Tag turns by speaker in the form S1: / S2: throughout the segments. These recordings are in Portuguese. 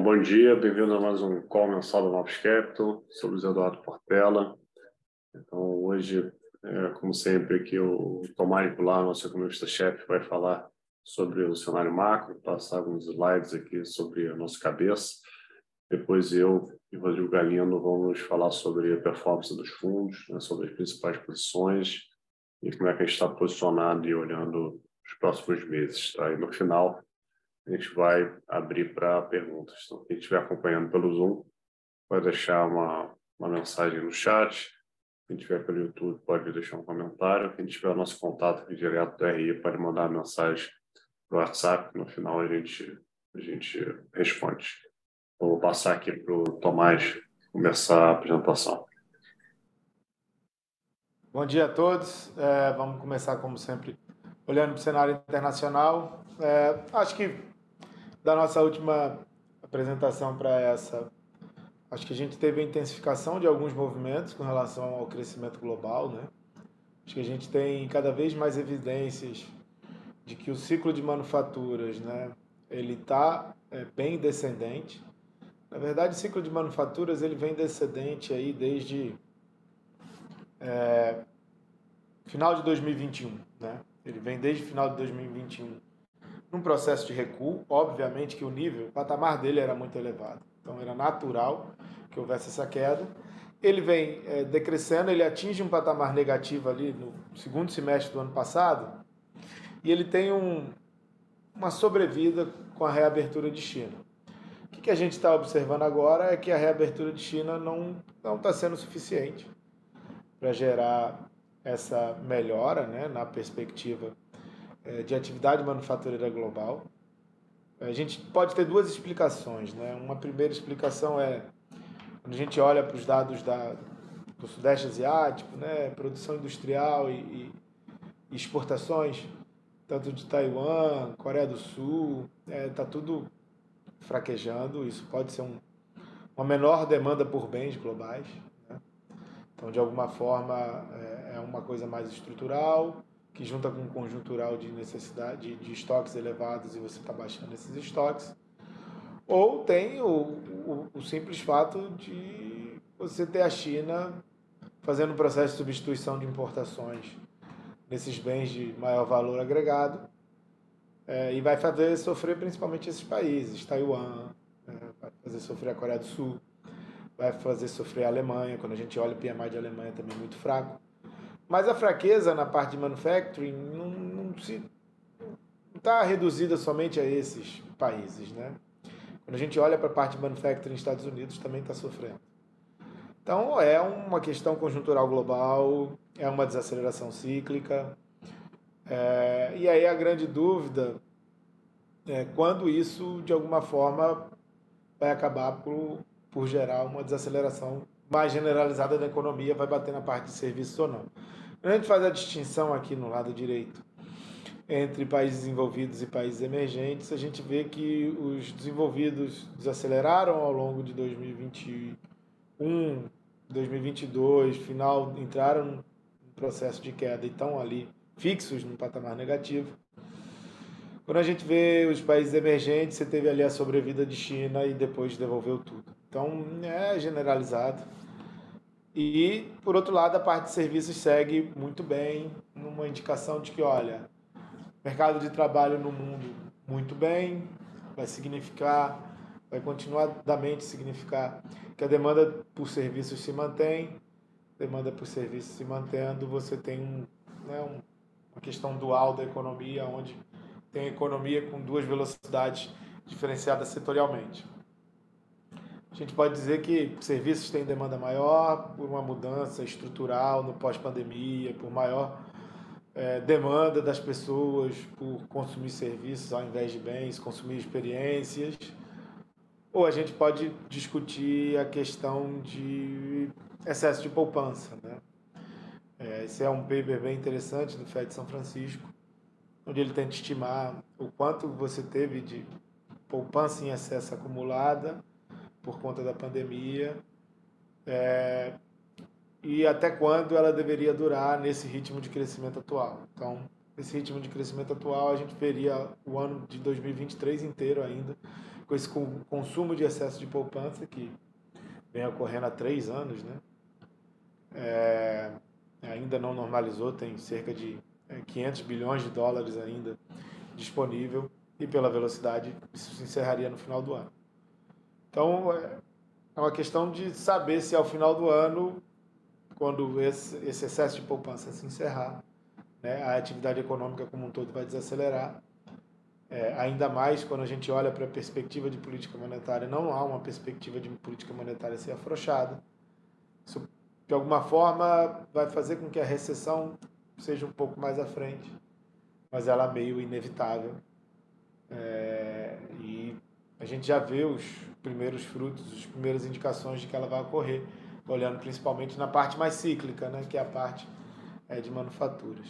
S1: Bom, bom dia, bem-vindo a mais um call mensal do Novos Capital. Sou Luiz Eduardo Portela. Então, hoje, é, como sempre, aqui o Tomás Goulart, nosso economista-chefe, vai falar sobre o cenário macro, passar alguns slides aqui sobre a nossa cabeça. Depois eu e o Rodrigo Galindo vamos falar sobre a performance dos fundos, né, sobre as principais posições e como é que a gente está posicionado e olhando os próximos meses. Tá? E no final, a gente vai abrir para perguntas. Então, quem estiver acompanhando pelo Zoom, pode deixar uma, uma mensagem no chat. Quem estiver pelo YouTube, pode deixar um comentário. Quem tiver nosso contato aqui direto do RI, pode mandar uma mensagem no WhatsApp. No final, a gente, a gente responde. Vou passar aqui para o Tomás começar a apresentação.
S2: Bom dia a todos. É, vamos começar, como sempre, olhando para o cenário internacional. É, acho que da nossa última apresentação para essa, acho que a gente teve a intensificação de alguns movimentos com relação ao crescimento global, né? Acho que a gente tem cada vez mais evidências de que o ciclo de manufaturas, né, ele está é, bem descendente. Na verdade, o ciclo de manufaturas ele vem descendente aí desde é, final de 2021, né? Ele vem desde final de 2021 num processo de recuo. Obviamente que o nível, o patamar dele era muito elevado. Então era natural que houvesse essa queda. Ele vem é, decrescendo, ele atinge um patamar negativo ali no segundo semestre do ano passado e ele tem um, uma sobrevida com a reabertura de China. O que, que a gente está observando agora é que a reabertura de China não está sendo suficiente para gerar essa melhora né, na perspectiva é, de atividade manufatureira global. A gente pode ter duas explicações. Né? Uma primeira explicação é quando a gente olha para os dados da, do Sudeste Asiático, né? produção industrial e, e, exportações, tanto de Taiwan, Coreia do Sul, está é, tá tudo fraquejando. Isso pode ser um, uma menor demanda por bens globais. Então, de alguma forma, é, é uma coisa mais estrutural que junta com um conjuntural de necessidade de, estoques elevados e você está baixando esses estoques. Ou tem o, o, o, simples fato de você ter a China fazendo um processo de substituição de importações nesses bens de maior valor agregado é, e vai fazer sofrer principalmente esses países, Taiwan, é, vai fazer sofrer a Coreia do Sul, vai fazer sofrer a Alemanha, quando a gente olha o PMI de Alemanha também muito fraco. Mas a fraqueza na parte de manufacturing não, não se está reduzida somente a esses países, né? Quando a gente olha para a parte de manufacturing nos Estados Unidos, também está sofrendo. Então, é uma questão conjuntural global, é uma desaceleração cíclica. É, e aí a grande dúvida é quando isso, de alguma forma, vai acabar por, por gerar uma desaceleração mais generalizada da economia, vai bater na parte de serviços ou não. A gente faz a distinção aqui no lado direito entre países desenvolvidos e países emergentes, a gente vê que os desenvolvidos desaceleraram ao longo de 2021, 2022, final entraram no processo de queda e estão ali fixos no patamar negativo. Quando a gente vê os países emergentes, você teve ali a sobrevida de China e depois devolveu tudo. Então é generalizado. E, por outro lado, a parte de serviços segue muito bem, numa indicação de que, olha, mercado de trabalho no mundo muito bem, vai significar, vai continuadamente significar que a demanda por serviços se mantém, demanda por serviços se mantendo, você tem um, né, um, uma questão dual da economia, onde tem economia com duas velocidades diferenciadas setorialmente. A gente pode dizer que serviços têm demanda maior por uma mudança estrutural no pós-pandemia, por maior é, demanda das pessoas por consumir serviços ao invés de bens, consumir experiências. Ou a gente pode discutir a questão de excesso de poupança. Né? É, esse é um paper bem interessante do FED São Francisco, onde ele tenta estimar o quanto você teve de poupança em excesso acumulada por conta da pandemia é, e até quando ela deveria durar nesse ritmo de crescimento atual. Então, esse ritmo de crescimento atual, a gente veria o ano de 2023 inteiro ainda com esse consumo de excesso de poupança que vem ocorrendo há três anos, né? É, ainda não normalizou, tem cerca de 500 é, bilhões de dólares ainda disponível e pela velocidade isso se encerraria no final do ano. Então é, é uma questão de saber se ao final do ano, quando esse, excesso de poupança se encerrar, né, a atividade econômica como um todo vai desacelerar. É, ainda mais quando a gente olha para a perspectiva de política monetária, não há uma perspectiva de política monetária ser afrouxada. Isso, de alguma forma, vai fazer com que a recessão seja um pouco mais à frente, mas ela é meio inevitável. É, e a gente já vê os primeiros frutos, as primeiras indicações de que ela vai ocorrer, olhando principalmente na parte mais cíclica, né, que é a parte é, de manufaturas.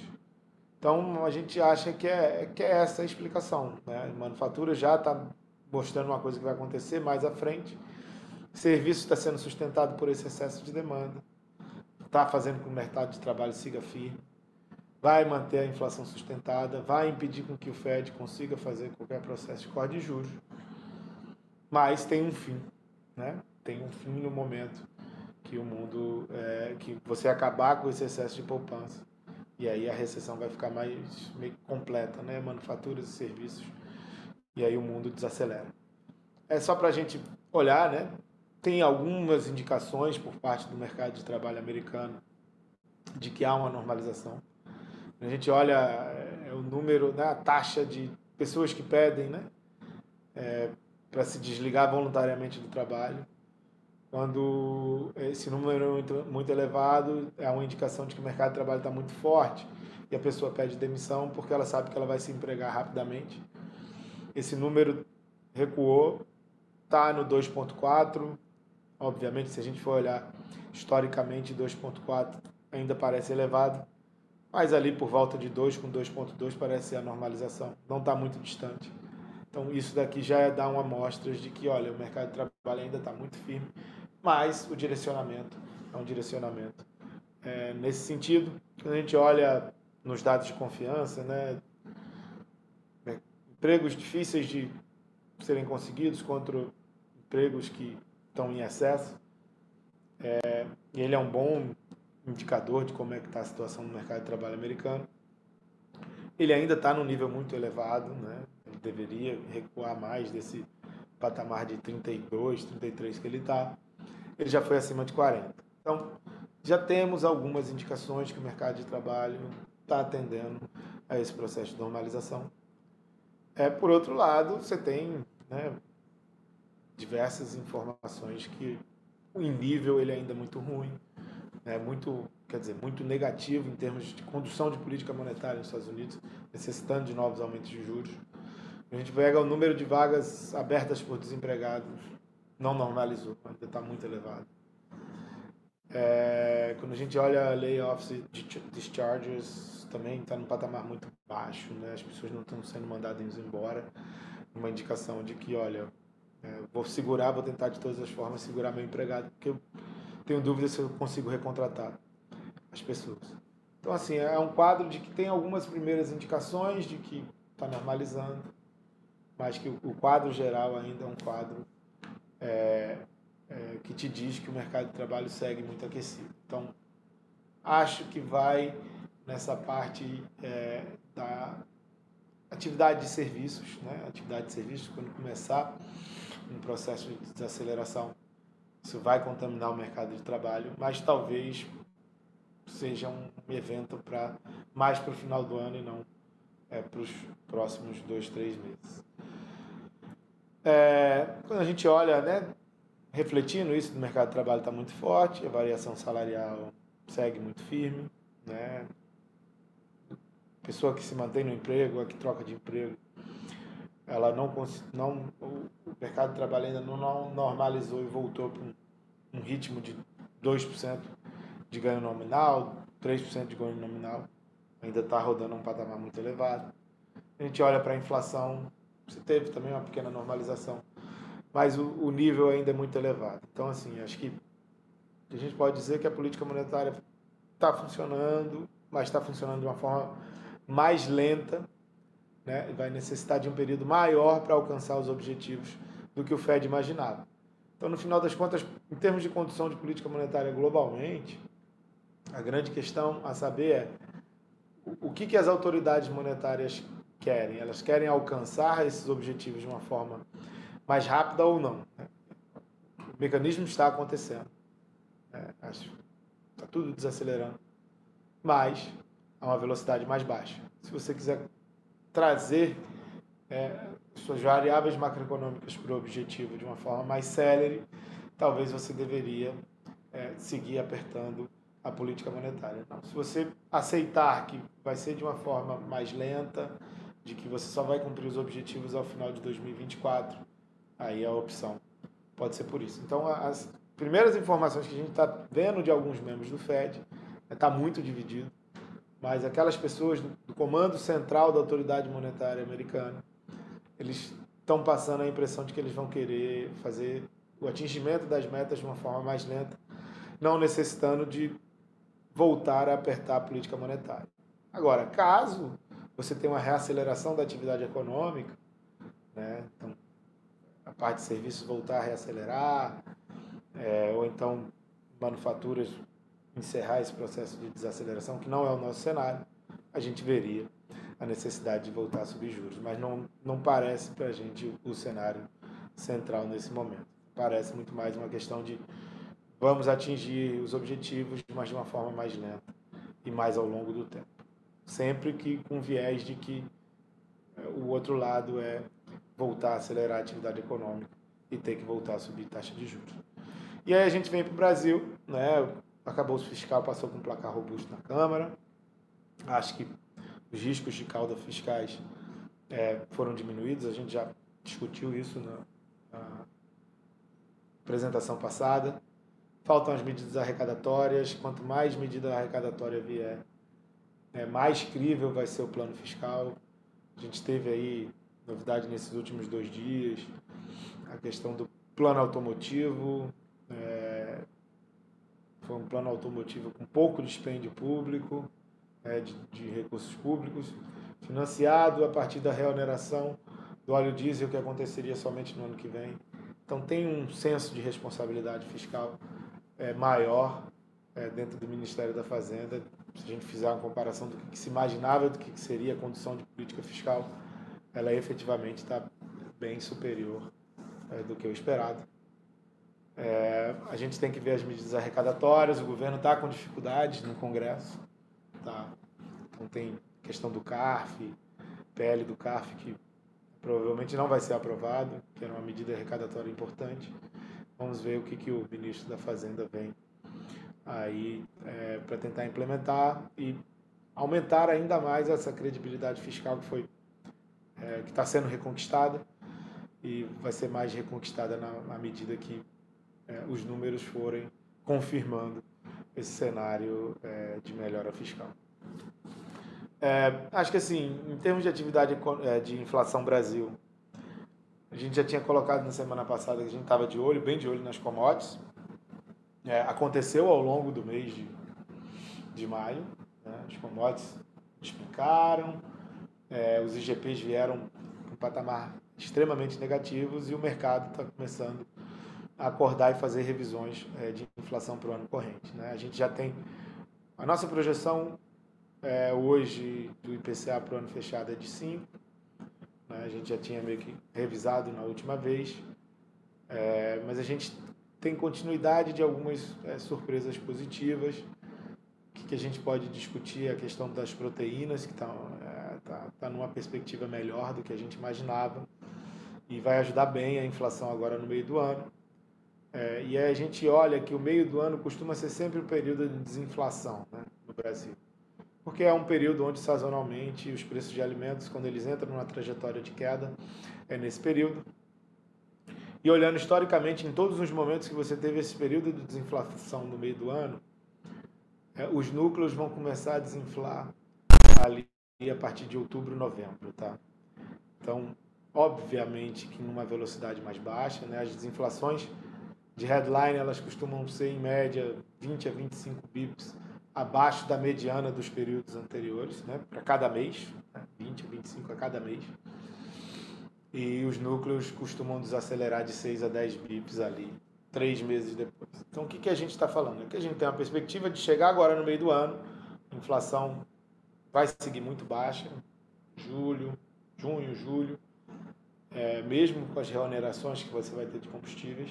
S2: Então a gente acha que é, que é essa a explicação. Né? Manufatura já está mostrando uma coisa que vai acontecer mais à frente. Serviço está sendo sustentado por esse excesso de demanda. Está fazendo com que o mercado de trabalho siga firme. Vai manter a inflação sustentada, vai impedir com que o Fed consiga fazer qualquer processo de corte de juros. Mas tem um fim, né? Tem um fim no momento que o mundo, é, que você acabar com esse excesso de poupança e aí a recessão vai ficar mais meio completa, né? Manufaturas e serviços. E aí o mundo desacelera. É só para a gente olhar, né? Tem algumas indicações por parte do mercado de trabalho americano de que há uma normalização. A gente olha é, o número, né, a taxa de pessoas que pedem, né, é, para se desligar voluntariamente do trabalho. Quando esse número é muito, muito elevado, é uma indicação de que o mercado de trabalho está muito forte e a pessoa pede demissão porque ela sabe que ela vai se empregar rapidamente. Esse número recuou, está no 2,4. Obviamente, se a gente for olhar historicamente, 2,4 ainda parece elevado, mas ali por volta de 2 com 2,2 parece a normalização, não está muito distante. Então, isso daqui já é dar uma amostra de que, olha, o mercado de trabalho ainda está muito firme mas o direcionamento é um direcionamento. É, nesse sentido, quando a gente olha nos dados de confiança, né, empregos difíceis de serem conseguidos contra empregos que estão em excesso, é, ele é um bom indicador de como é que está a situação no mercado de trabalho americano. Ele ainda está num nível muito elevado, né? Deveria recuar mais desse patamar de 32, 33 que ele está ele já foi acima de 40. Então, já temos algumas indicações que o mercado de trabalho está atendendo a esse processo de normalização. É, por outro lado, você tem né, diversas informações que o nível ele é ainda muito ruim, é muito, quer dizer, muito negativo em termos de condução de política monetária nos Estados Unidos, necessitando de novos aumentos de juros. A gente pega o número de vagas abertas por desempregados não normalizou, ainda está muito elevado. É, quando a gente olha layoffs e discharges, também está num patamar muito baixo, né? as pessoas não estão sendo mandadas embora. Uma indicação de que, olha, é, vou segurar, vou tentar de todas as formas segurar meu empregado, porque eu tenho dúvida se eu consigo recontratar as pessoas. Então, assim, é um quadro de que tem algumas primeiras indicações de que está normalizando, mas que o quadro geral ainda é um quadro é, é, que te diz que o mercado de trabalho segue muito aquecido. Então, acho que vai nessa parte é, da atividade de serviços, né? atividade de serviços, quando começar um processo de desaceleração, isso vai contaminar o mercado de trabalho, mas talvez seja um evento para mais para o final do ano e não é, para os próximos dois, três meses. É, quando a gente olha, né, refletindo isso, o mercado de trabalho está muito forte, a variação salarial segue muito firme, né? Pessoa que se mantém no emprego, a que troca de emprego, ela não, não o mercado de trabalho ainda não normalizou e voltou para um, um ritmo de 2% de ganho nominal, 3% de ganho nominal, ainda está rodando um patamar muito elevado. A gente olha para a inflação, você teve também uma pequena normalização, mas o, o nível ainda é muito elevado. Então, assim, acho que a gente pode dizer que a política monetária está funcionando, mas está funcionando de uma forma mais lenta, né? vai necessitar de um período maior para alcançar os objetivos do que o Fed imaginava. Então, no final das contas, em termos de condução de política monetária globalmente, a grande questão a saber é o que, que as autoridades monetárias querem. Elas querem alcançar esses objetivos de uma forma mais rápida ou não. Né? O mecanismo está acontecendo. Está tudo desacelerando. Mas a uma velocidade mais baixa. Se você quiser trazer é, suas variáveis macroeconômicas para o objetivo de uma forma mais célere, talvez você deveria é, seguir apertando a política monetária. Não. Se você aceitar que vai ser de uma forma mais lenta, de que você só vai cumprir os objetivos ao final de 2024, aí é a opção pode ser por isso. Então, as primeiras informações que a gente está vendo de alguns membros do FED está né, muito dividido, mas aquelas pessoas do comando central da autoridade monetária americana, eles estão passando a impressão de que eles vão querer fazer o atingimento das metas de uma forma mais lenta, não necessitando de voltar a apertar a política monetária. Agora, caso você tenha uma reaceleração da atividade econômica, né, então, a parte de serviços voltar a reacelerar, é, ou então manufaturas encerrar esse processo de desaceleração, que não é o nosso cenário, a gente veria a necessidade de voltar a subir juros. Mas não, não parece para a gente o cenário central nesse momento. Parece muito mais uma questão de vamos atingir os objetivos, mas de uma forma mais lenta e mais ao longo do tempo. Sempre que com viés de que é, o outro lado é voltar a acelerar a atividade econômica e ter que voltar a subir taxa de juros. E aí a gente vem para o Brasil, né? o fiscal passou com um placar robusto na Câmara. Acho que os riscos de cauda fiscais é, foram diminuídos, a gente já discutiu isso na, na apresentação passada. Faltam as medidas arrecadatórias. Quanto mais medida arrecadatória vier, é, mais crível vai ser o plano fiscal. A gente teve aí novidade nesses últimos dois dias, a questão do plano automotivo. É, foi um plano automotivo com pouco dispêndio público, é, de, de, recursos públicos, financiado a partir da reoneração do óleo diesel que aconteceria somente no ano que vem. Então tem um senso de responsabilidade fiscal é, maior é, dentro do Ministério da Fazenda, se a gente fizer uma comparação do que, se imaginava do que seria a condução de política fiscal, ela efetivamente está bem superior é, do que o esperado. É, a gente tem que ver as medidas arrecadatórias, o governo está com dificuldades no Congresso. Tá? Então tem questão do CARF, PL do CARF, que provavelmente não vai ser aprovado, que era uma medida arrecadatória importante. Vamos ver o que, que o ministro da Fazenda vem aí é, para tentar implementar e aumentar ainda mais essa credibilidade fiscal que foi é, que está sendo reconquistada e vai ser mais reconquistada na, na medida que é, os números forem confirmando esse cenário é, de melhora fiscal. É, acho que assim, em termos de atividade é, de inflação Brasil, a gente já tinha colocado na semana passada que a gente estava de olho, bem de olho nas commodities. É, aconteceu ao longo do mês de, de maio. Né? As commodities despencaram, é, os IGPs vieram com um patamar extremamente negativos e o mercado está começando a acordar e fazer revisões é, de inflação para o ano corrente. Né? A gente já tem a nossa projeção é, hoje do IPCA para o ano fechado é de 5. Né? A gente já tinha meio que revisado na última vez. É, mas a gente tem continuidade de algumas é, surpresas positivas. Que, que, a gente pode discutir é a questão das proteínas, que estão tá, tá numa perspectiva melhor do que a gente imaginava e vai ajudar bem a inflação agora no meio do ano. É, e aí a gente olha que o meio do ano costuma ser sempre o um período de desinflação né, no Brasil. Porque é um período onde sazonalmente os preços de alimentos, quando eles entram numa trajetória de queda, é nesse período. E olhando historicamente, em todos os momentos que você teve esse período de desinflação no meio do ano, é, os núcleos vão começar a desinflar ali a partir de outubro, novembro, tá? Então, obviamente que numa velocidade mais baixa, né? As desinflações de headline, elas costumam ser em média 20 a 25 bips abaixo da mediana dos períodos anteriores, né? Para cada mês, né? 20 a 25 a cada mês. E os núcleos costumam desacelerar de 6 a 10 bips ali, três meses depois. Então, o que, que a gente está falando? É que a gente tem uma perspectiva de chegar agora no meio do ano, inflação vai seguir muito baixa, julho, junho, julho, é, mesmo com as reonerações que você vai ter de combustíveis.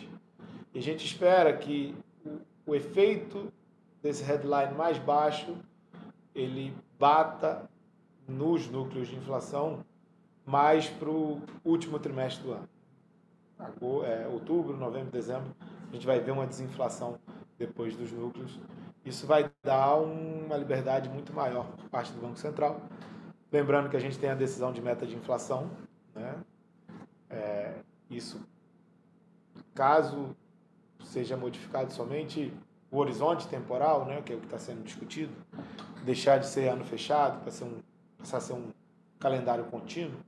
S2: E a gente espera que o, o efeito desse headline mais baixo ele bata nos núcleos de inflação mais para o último trimestre do ano. É, outubro, novembro, dezembro, a gente vai ver uma desinflação depois dos núcleos. Isso vai dar uma liberdade muito maior por parte do Banco Central. Lembrando que a gente tem a decisão de meta de inflação. Né? É, isso, caso seja modificado somente o horizonte temporal, né, que é o que está sendo discutido, deixar de ser ano fechado para ser um, passar a ser um calendário contínuo,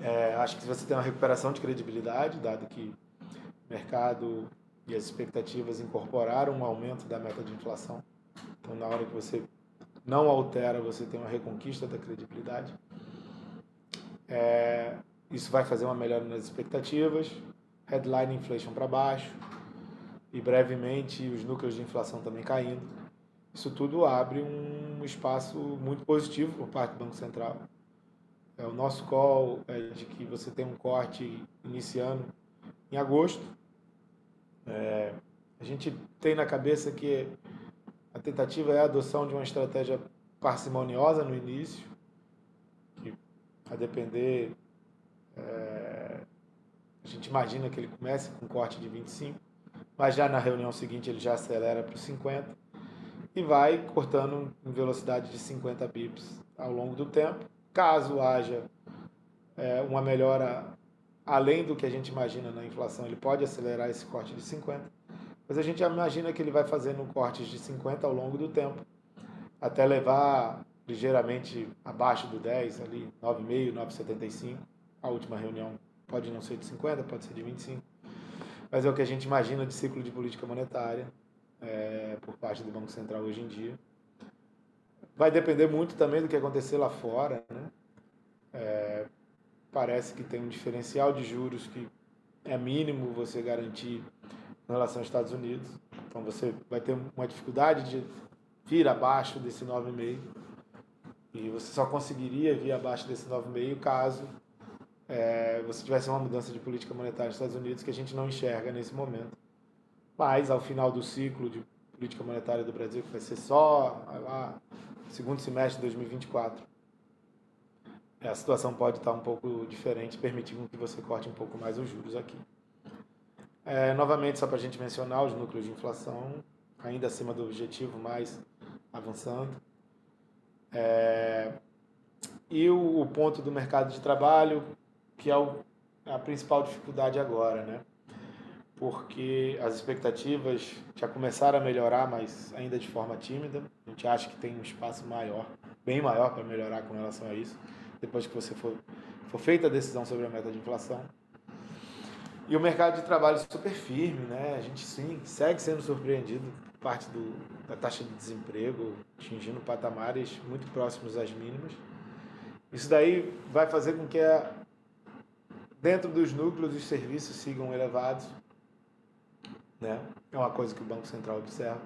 S2: é, acho que você tem uma recuperação de credibilidade, dado que o mercado e as expectativas incorporaram um aumento da meta de inflação. Então, na hora que você não altera, você tem uma reconquista da credibilidade. É, isso vai fazer uma melhora nas expectativas, headline inflation para baixo, e brevemente os núcleos de inflação também caindo. Isso tudo abre um espaço muito positivo por parte do Banco Central. É, o nosso call é de que você tem um corte iniciando em agosto. É, a gente tem na cabeça que a tentativa é a adoção de uma estratégia parcimoniosa no início, que a depender, é, a gente imagina que ele comece com um corte de 25, mas já na reunião seguinte ele já acelera para os 50 e vai cortando em velocidade de 50 bips ao longo do tempo. Caso haja é, uma melhora além do que a gente imagina na inflação, ele pode acelerar esse corte de 50, mas a gente imagina que ele vai fazendo cortes de 50 ao longo do tempo, até levar ligeiramente abaixo do 10, ali 9,5, 9,75. A última reunião pode não ser de 50, pode ser de 25 mas é o que a gente imagina de ciclo de política monetária é, por parte do Banco Central hoje em dia. Vai depender muito também do que acontecer lá fora. Né? É, parece que tem um diferencial de juros que é mínimo você garantir em relação aos Estados Unidos. Então você vai ter uma dificuldade de vir abaixo desse 9,5. E você só conseguiria vir abaixo desse 9,5 caso é, você tivesse uma mudança de política monetária nos Estados Unidos que a gente não enxerga nesse momento. Mas, ao final do ciclo de política monetária do Brasil, que vai ser só lá, segundo semestre de 2024, a situação pode estar um pouco diferente, permitindo que você corte um pouco mais os juros aqui. É, novamente, só para a gente mencionar os núcleos de inflação, ainda acima do objetivo, mas avançando. É, e o, o ponto do mercado de trabalho, que é o, a principal dificuldade agora, né? Porque as expectativas já começaram a melhorar, mas ainda de forma tímida. A gente acha que tem um espaço maior, bem maior para melhorar com relação a isso, depois que você for, for feita a decisão sobre a meta de inflação. E o mercado de trabalho super firme, né? A gente sim segue sendo surpreendido por parte do, da taxa de desemprego atingindo patamares muito próximos às mínimas. Isso daí vai fazer com que a, Dentro dos núcleos, os serviços sigam elevados. Né? É uma coisa que o Banco Central observa.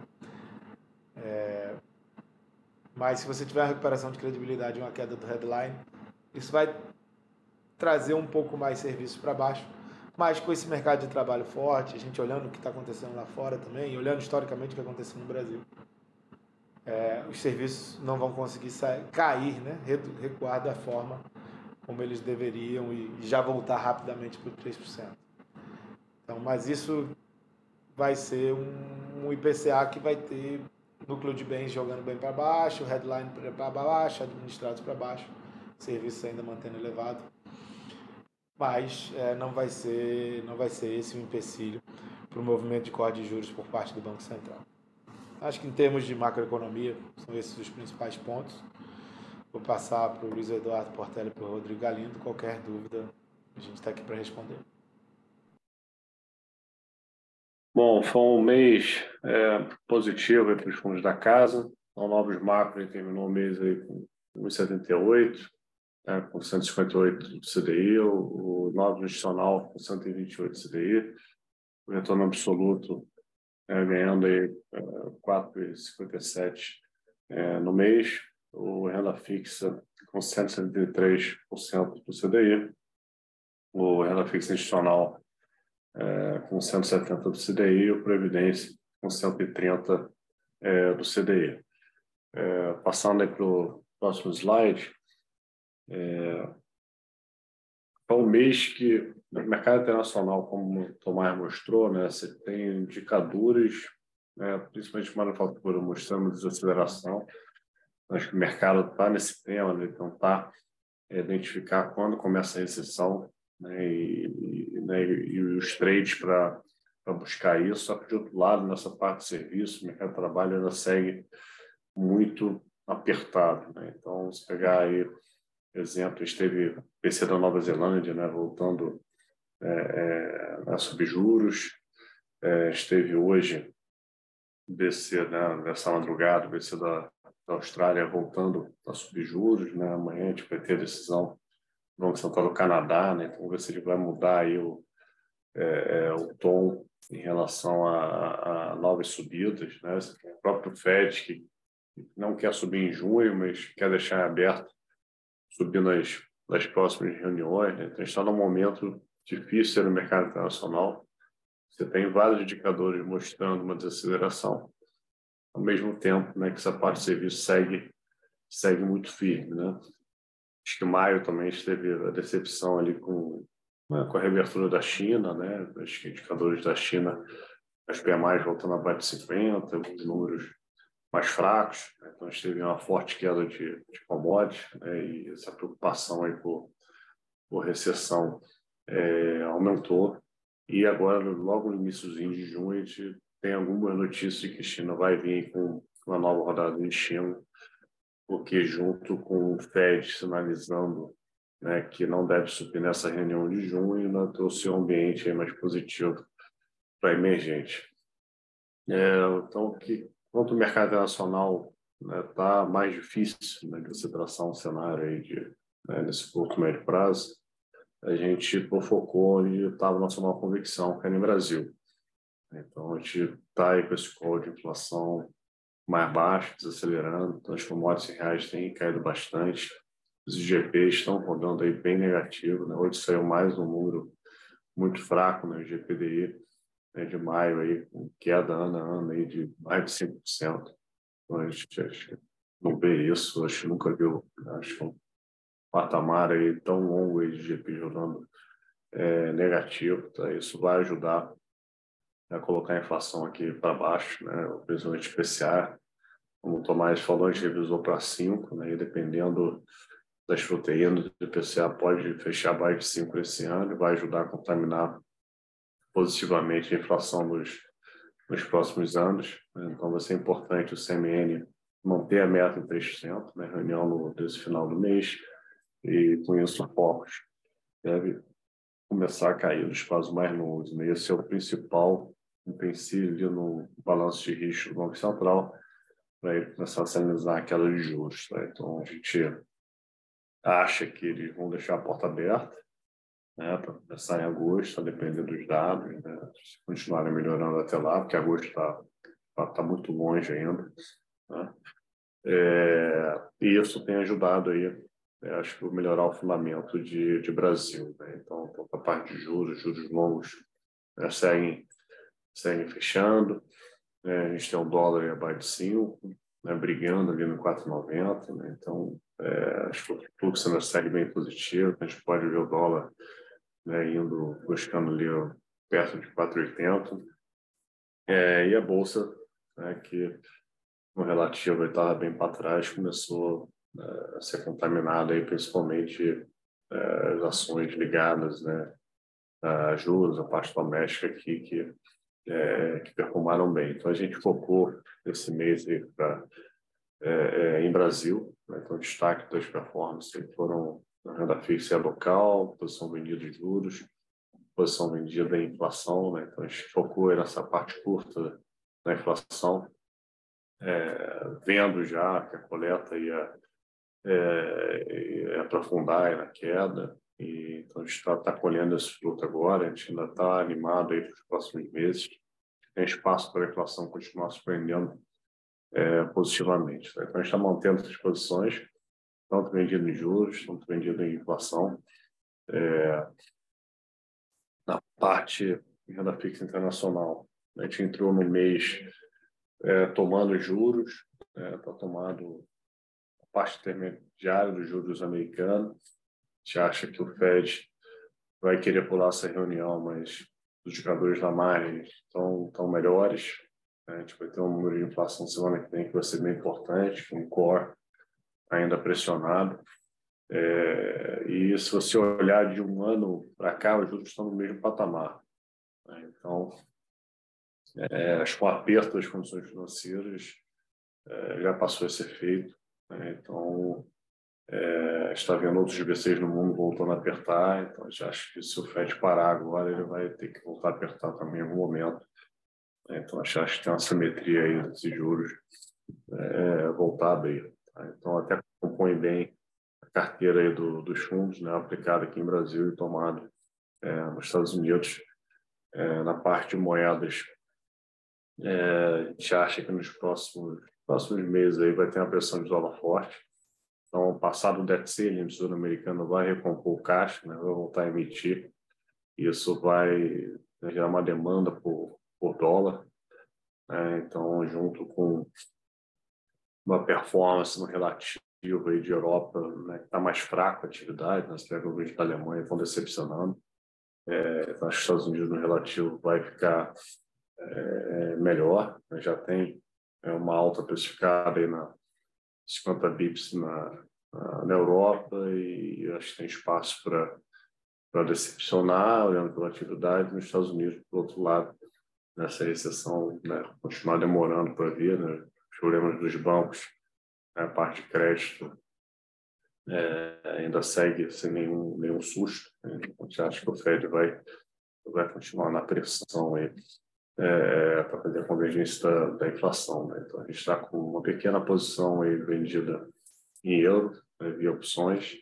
S2: É... Mas se você tiver uma recuperação de credibilidade e uma queda do headline, isso vai trazer um pouco mais serviços para baixo. Mas com esse mercado de trabalho forte, a gente olhando o que está acontecendo lá fora também, olhando historicamente o que aconteceu no Brasil, é, os serviços não vão conseguir sair, cair, né? recuar da forma como eles deveriam e já voltar rapidamente para o 3%. Então, mas isso vai ser um, um IPCA que vai ter núcleo de bens jogando bem para baixo, headline para baixo, administrados para baixo, serviços ainda mantendo elevado. Mas é, não vai ser não vai ser esse o empecilho para o movimento de corte de juros por parte do Banco Central. Acho que em termos de macroeconomia são esses os principais pontos. Vou passar para o Luiz Eduardo Portela e para o Rodrigo Galindo. Qualquer dúvida, a gente está aqui para responder.
S1: Bom, foi um mês é, positivo para os fundos da casa. Então, novos macro terminou o mês aí com 1,78. né, com 158 do CDI, o, o 9 institucional com 128 do CDI, o retorno absoluto é, ganhando aí é, 4,57 é, no mês, o renda fixa com 173% do CDI, o renda fixa institucional é, com 170 do CDI e o Previdência com 130 é, do CDI. É, passando para o próximo slide, é, é um mês que no mercado internacional, como o Tomás mostrou, né, você tem indicadores, né, principalmente manufatura, mostrando desaceleração. Acho que o mercado está nesse tema, né, tentar é, identificar quando começa a recessão né, e, né, e os trades para buscar isso. Só que, de outro lado, nessa parte de serviço, o mercado de trabalho ainda segue muito apertado. Né? Então, se pegar aí, exemplo, esteve PC da Nova Zelândia, né, voltando é, é, a subjuros, é, esteve hoje BC, né, nessa madrugada, BC da, da Austrália voltando a subjuros, né, amanhã a gente vai ter a decisão Banco Central do Canadá, né, então vamos ver se ele vai mudar aí o, é, é, o tom em relação a, a novas subidas, né, o próprio FED que não quer subir em junho, mas quer deixar aberto subir nas, nas próximas reuniões. Né? Então, está num momento difícil no mercado internacional. Você tem vários indicadores mostrando uma desaceleração, ao mesmo tempo né, que essa parte de serviço segue, segue muito firme. Né? Acho que maio também esteve a decepção ali com, com a reabertura da China, né? acho que indicadores da China, as PMIs voltando abaixo de 50, alguns números mais fracos, né? então a gente teve uma forte queda de, de commodities né? e essa preocupação aí por, por recessão é, aumentou e agora logo no iníciozinho de junho a gente tem alguma notícia de que a China vai vir com uma nova rodada de estímulo, porque junto com o Fed sinalizando né, que não deve subir nessa reunião de junho, né, trouxe um ambiente mais positivo para emergente. É, então, que Enquanto o mercado internacional está né, tá mais difícil né, de você traçar um cenário aí de, né, nesse curto médio prazo, a gente focou onde estava nossa maior convicção, que é no Brasil. Então, a gente está aí com esse call de inflação mais baixo, desacelerando, então as commodities reais têm caído bastante, os IGPs estão rodando aí bem negativo, né? hoje saiu mais um número muito fraco no né, IGPDI, né, de maio, aí, com queda ano a ano aí de mais de 5%. Então, a gente não vê isso, acho que nunca viu acho, um patamar aí tão longo aí de GP jogando é, negativo. Tá? Isso vai ajudar a colocar a inflação aqui para baixo, né? principalmente PCA. Como o Tomás falou, a gente revisou para 5, né? e dependendo das proteínas, o PCA pode fechar abaixo de 5 esse ano e vai ajudar a contaminar positivamente a inflação nos, nos próximos anos. Né? Então, vai ser importante o CMN manter a meta em 3%, né? reunião no, desse final do mês, e com isso o deve começar a cair nos prazos mais longos. Né? Esse é o principal empecilho no balanço de risco do Banco Central para ele começar a sinalizar a queda de juros. Tá? Então, a gente acha que eles vão deixar a porta aberta, né, para começar em agosto, a depender dos dados, né, se continuarem melhorando até lá, porque agosto está tá, tá muito longe ainda. Né? É, e isso tem ajudado aí, né, acho que melhorar o fundamento de, de Brasil. Né? Então, a parte de juros, juros longos né, seguem, seguem fechando. Né? A gente tem um dólar abaixo de 5, né, brigando ali no 4,90. Né? Então, é, acho que o fluxo ainda segue bem positivo. A gente pode ver o dólar né, indo buscando ali perto de 4,80. É, e a bolsa, né, que no relativo estava bem para trás, começou é, a ser contaminada aí, principalmente é, as ações ligadas né, a juros, a parte doméstica aqui, que, é, que performaram bem. Então, a gente focou esse mês aí pra, é, é, em Brasil, né, então, destaque das performances foram na renda fixa local, posição vendida de juros, posição vendida em inflação, né? então a gente focou nessa parte curta da inflação, é, vendo já que a coleta ia, é, aprofundar na queda. E, então, a gente está tá colhendo esse fruto agora, a gente ainda está animado aí para os próximos meses. Tem espaço para a inflação continuar surpreendendo é, positivamente. Tá? Então, a gente está mantendo essas posições, tanto vendido em juros, tanto vendido em inflação. É, na parte de renda fixa internacional, a gente entrou no mês é, tomando juros, está né, tomando a parte intermediária dos juros americanos. A gente acha que o Fed vai querer pular essa reunião, mas os indicadores da margem estão, estão melhores. Né? A gente vai ter um número de inflação semana que vem que vai ser bem importante, um core ainda pressionado. É, e se você olhar de um ano para cá, os juros estão no mesmo patamar. Né? Então, é, acho que o aperto das condições financeiras é, já passou esse efeito. Né? Então, é, está vendo outros GBCs no mundo voltando a apertar. Então, já acho que se o Fed parar agora, ele vai ter que voltar a apertar também em algum momento. Então, acho, que tem uma simetria aí desses juros é, voltar a abrir. Tá? Então, até compõe bem a carteira aí do, dos fundos, né, aplicada aqui em Brasil e tomada é, nos Estados Unidos. É, na parte de moedas, é, a gente acha que nos próximos, próximos meses aí vai ter uma pressão de dólar forte. Então, passado o debt ceiling, o Tesouro Americano vai recompor o caixa, né, vai voltar a emitir. Isso vai gerar uma demanda por, por dólar. Né, então, junto com uma performance no relativo aí de Europa, né, que está mais fraco a atividade, né, as governos da Alemanha estão decepcionando. É, acho que os Estados Unidos no relativo vai ficar é, melhor, né, já tem é, uma alta precificada aí na 50 bips na, na, Europa e acho que tem espaço para para decepcionar, olhando pela atividade, nos Estados Unidos, por outro lado, nessa recessão né, continuar demorando para vir, né, os problemas dos bancos a parte de crédito é, ainda segue sem nenhum, nenhum susto. Né? A gente acha que o Fed vai, vai continuar na pressão aí, é, para fazer a convergência da, da inflação. Né? Então, a gente está com uma pequena posição aí vendida em euro, né, via opções.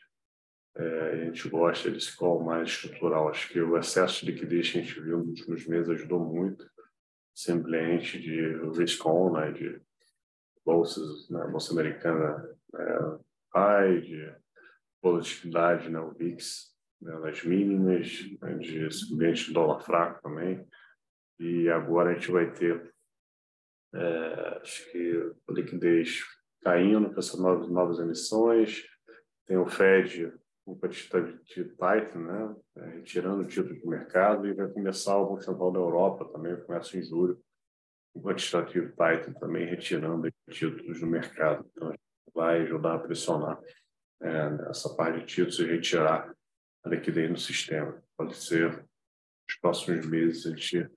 S1: É, a gente gosta desse call mais estrutural. Acho que o excesso de liquidez que a gente viu nos últimos meses ajudou muito. Simplesmente de risk on, né, de bolsas, né, bolsa americana é, high, de volatilidade, né, o VIX né, nas mínimas, né, de ambiente de dólar fraco também. E agora a gente vai ter, é, acho que liquidez caindo com essas novas, novas emissões, tem o Fed com quantitative tightening, né, é, retirando o título do mercado e vai começar o Banco Central da Europa também, começa em julho, o quantitativo Python também retirando títulos do mercado. Então, vai ajudar a pressionar é, essa parte de títulos e retirar a liquidez no sistema. Pode ser nos próximos meses a gente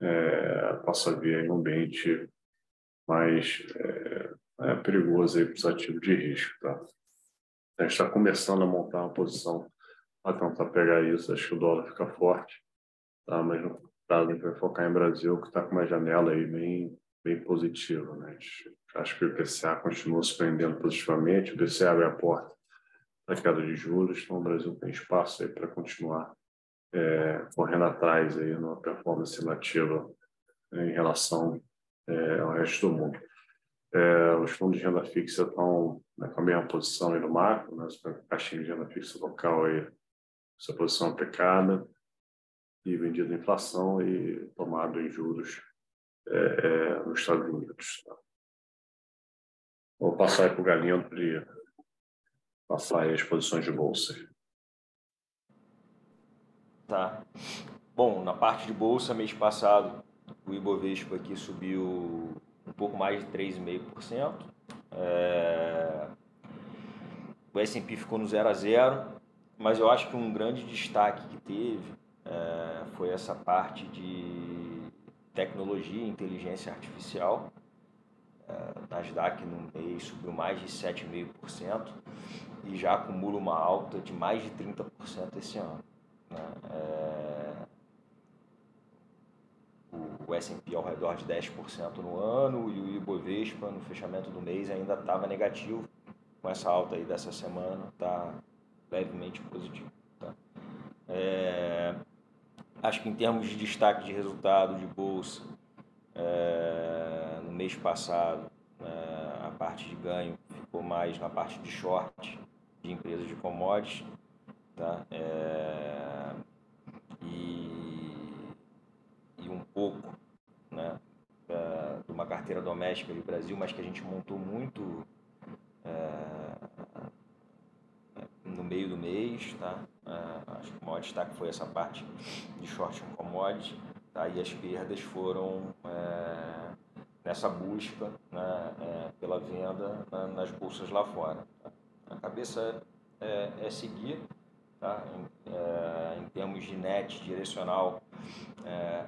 S1: é, possa ver um ambiente mais é, é, perigoso para os ativos de risco. Tá? A gente está começando a montar uma posição para tentar pegar isso. Acho que o dólar fica forte, tá? mas no a gente vai focar em Brasil, que está com uma janela aí bem, bem positiva. Né? Acho que o IPCA continua surpreendendo positivamente, o IPCA abre a porta da queda de juros, então o Brasil tem espaço aí para continuar é, correndo atrás aí numa performance relativa em relação é, ao resto do mundo. É, os fundos de renda fixa estão né, com a mesma posição aí no macro, né, caixinha de renda fixa local aí, essa posição aplicada, e vendido em inflação e tomado em juros é, é, nos Estados Unidos. Tá? Vou passar para o Galinho para ele passar as posições de bolsa.
S3: Tá. Bom, na parte de bolsa, mês passado, o Ibovespa aqui subiu um pouco mais de 3,5%. É... O S&P ficou no 0 a 0, mas eu acho que um grande destaque que teve é, foi essa parte de tecnologia e inteligência artificial. É, Nasdaq no mês subiu mais de 7,5% e já acumula uma alta de mais de 30% esse ano. Né? É, o S&P ao redor de 10% no ano e o Ibovespa no fechamento do mês ainda estava negativo, com essa alta aí dessa semana, está levemente positivo. Tá? É, acho que em termos de destaque de resultado de bolsa, é, no mês passado, é, a parte de ganho ficou mais na parte de short de empresas de commodities. Tá? É, e, e um pouco né, de uma carteira doméstica do Brasil, mas que a gente montou muito é, no meio do mês, tá? É, acho que o maior destaque foi essa parte de short em commodity, tá? E as perdas foram é, nessa busca né, é, pela venda né, nas bolsas lá fora. Tá? A cabeça é, é seguir, tá? Em, é, em, termos de net direcional,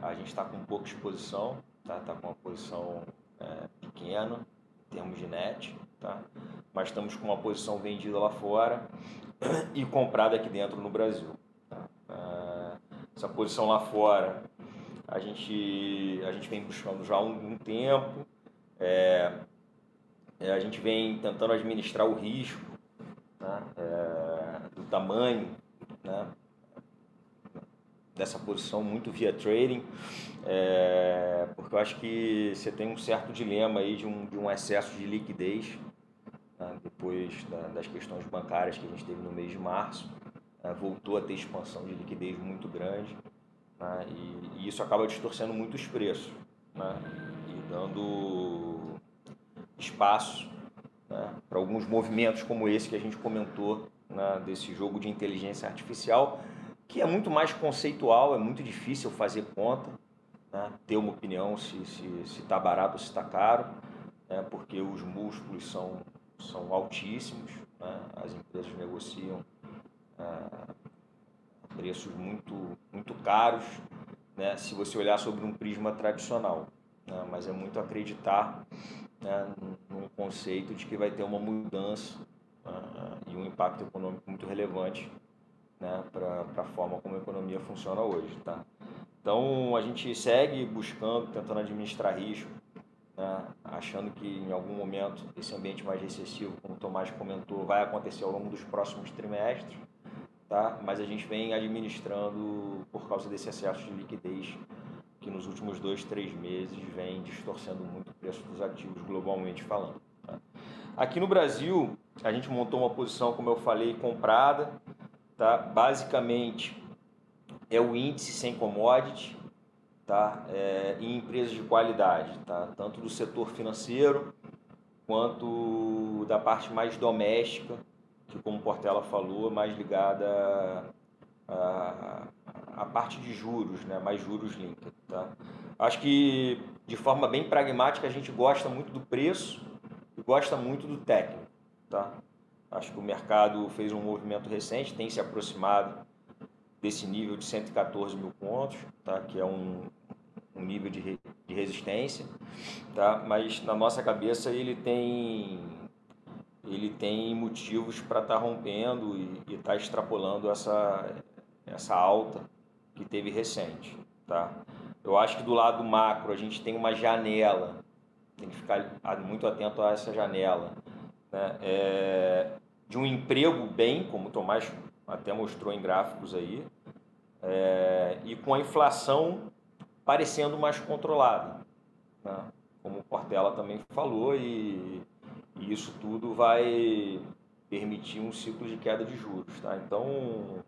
S3: a gente está com pouca exposição, tá? Tá com uma posição pequena em termos de net, tá? mas estamos com uma posição vendida lá fora e comprada aqui dentro no Brasil. Tá? Ah, essa posição lá fora a gente, a gente vem buscando já há um, um tempo, é, é, a gente vem tentando administrar o risco tá? é, do tamanho né? dessa posição muito via trading, é, porque eu acho que você tem um certo dilema aí de um, de um excesso de liquidez né, depois da, das questões bancárias que a gente teve no mês de março, né, voltou a ter expansão de liquidez muito grande né, e, e, isso acaba distorcendo muito os preços né, e dando espaço né, para alguns movimentos como esse que a gente comentou né, desse jogo de inteligência artificial, que é muito mais conceitual, é muito difícil fazer conta, né, ter uma opinião se está se, se tá barato ou se está caro, né, porque os múltiplos são são altíssimos, né? as empresas negociam ah, preços muito, muito caros, né? se você olhar sobre um prisma tradicional. Né? Mas é muito acreditar né? num conceito de que vai ter uma mudança ah, e um impacto econômico muito relevante né? para a forma como a economia funciona hoje. Tá? Então a gente segue buscando, tentando administrar risco, né, achando que em algum momento esse ambiente mais recessivo, como o Tomás comentou, vai acontecer ao longo dos próximos trimestres, tá? mas a gente vem administrando por causa desse excesso de liquidez que nos últimos dois, três meses vem distorcendo muito o preço dos ativos globalmente falando. Tá? Aqui no Brasil, a gente montou uma posição, como eu falei, comprada, tá? basicamente é o índice sem commodity, tá? É, em empresas de qualidade, tá? tanto do setor financeiro quanto da parte mais doméstica, que como Portela falou, mais ligada à, parte de juros, né? mais juros linked. Tá? Acho que de forma bem pragmática a gente gosta muito do preço e gosta muito do técnico. Tá? Acho que o mercado fez um movimento recente, tem se aproximado desse nível de 114 mil pontos, tá? que é um, um nível de, de resistência, tá? mas na nossa cabeça ele tem, ele tem motivos para estar tá rompendo e estar tá extrapolando essa, essa alta que teve recente. Tá? Eu acho que do lado macro a gente tem uma janela, tem que ficar muito atento a essa janela, né? É, de um emprego bem, como o Tomás até mostrou em gráficos aí, é, e com a inflação parecendo mais controlada, né? como o Portela também falou, e, e, isso tudo vai permitir um ciclo de queda de juros. Tá? Então,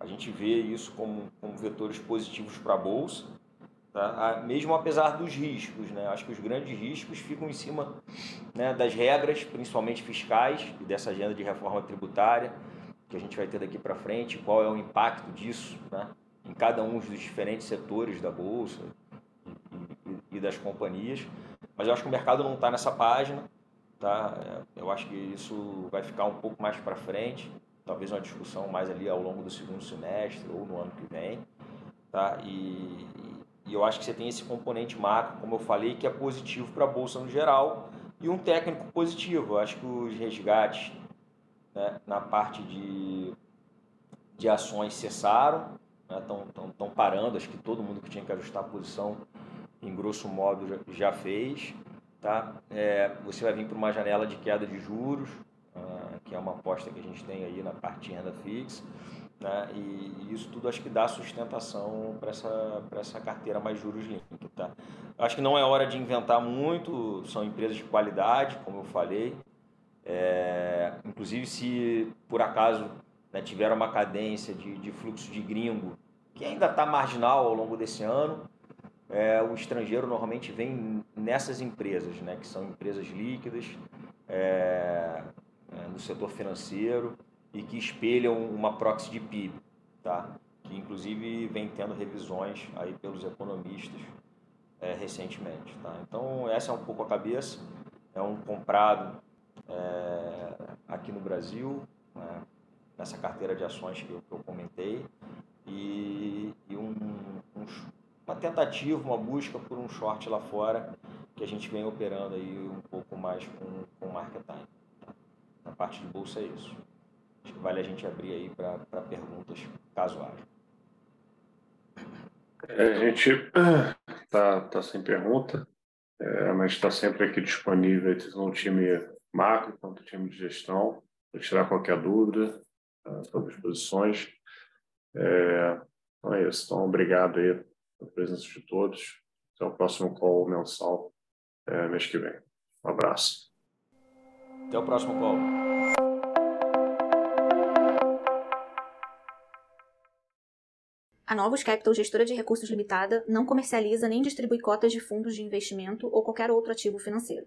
S3: a gente vê isso como, como vetores positivos para a Bolsa, tá? mesmo apesar dos riscos. Né? Acho que os grandes riscos ficam em cima né, das regras, principalmente fiscais, e dessa agenda de reforma tributária, que a gente vai ter daqui para frente, qual é o impacto disso né? em cada um dos diferentes setores da bolsa e, e, das companhias. Mas eu acho que o mercado não está nessa página, tá? É, eu acho que isso vai ficar um pouco mais para frente, talvez uma discussão mais ali ao longo do segundo semestre ou no ano que vem, tá? E, e eu acho que você tem esse componente macro, como eu falei, que é positivo para a bolsa no geral e um técnico positivo. Eu acho que os resgates né, na parte de, de ações cessaram, estão né, parando, acho que todo mundo que tinha que ajustar a posição, em grosso modo, já, já fez. Tá? É, você vai vir para uma janela de queda de juros, ah, que é uma aposta que a gente tem aí na parte de renda fixa. Né? E, e isso tudo acho que dá sustentação para essa, essa carteira mais juros link. Tá? Acho que não é hora de inventar muito, são empresas de qualidade, como eu falei. É, inclusive, se por acaso né, tiver uma cadência de, de fluxo de gringo, que ainda está marginal ao longo desse ano, é, o estrangeiro normalmente vem nessas empresas, né, que são empresas líquidas é, é, no setor financeiro e que espelham uma proxy de PIB, tá? que inclusive vem tendo revisões aí pelos economistas é, recentemente. Tá? Então essa é um pouco a cabeça, é um comprado é, aqui no Brasil, né? nessa carteira de ações que eu, que eu comentei, e, e um, um, uma tentativa, uma busca por um short lá fora que a gente vem operando aí um pouco mais com, com market time. Tá? Na parte de bolsa é isso. Acho que vale a gente abrir aí para perguntas casuais.
S1: É, a gente está tá sem pergunta, é, mas está sempre aqui disponível tanto no time macro quanto time de gestão, para tirar qualquer dúvida uh, sobre as posições. É, então é isso. Então, obrigado aí pela presença de todos. Até o próximo call mensal é, mês que vem. Um abraço.
S3: Até o próximo call.
S4: A Novos Capital Gestora de Recursos Limitada não comercializa nem distribui cotas de fundos de investimento ou qualquer outro ativo financeiro.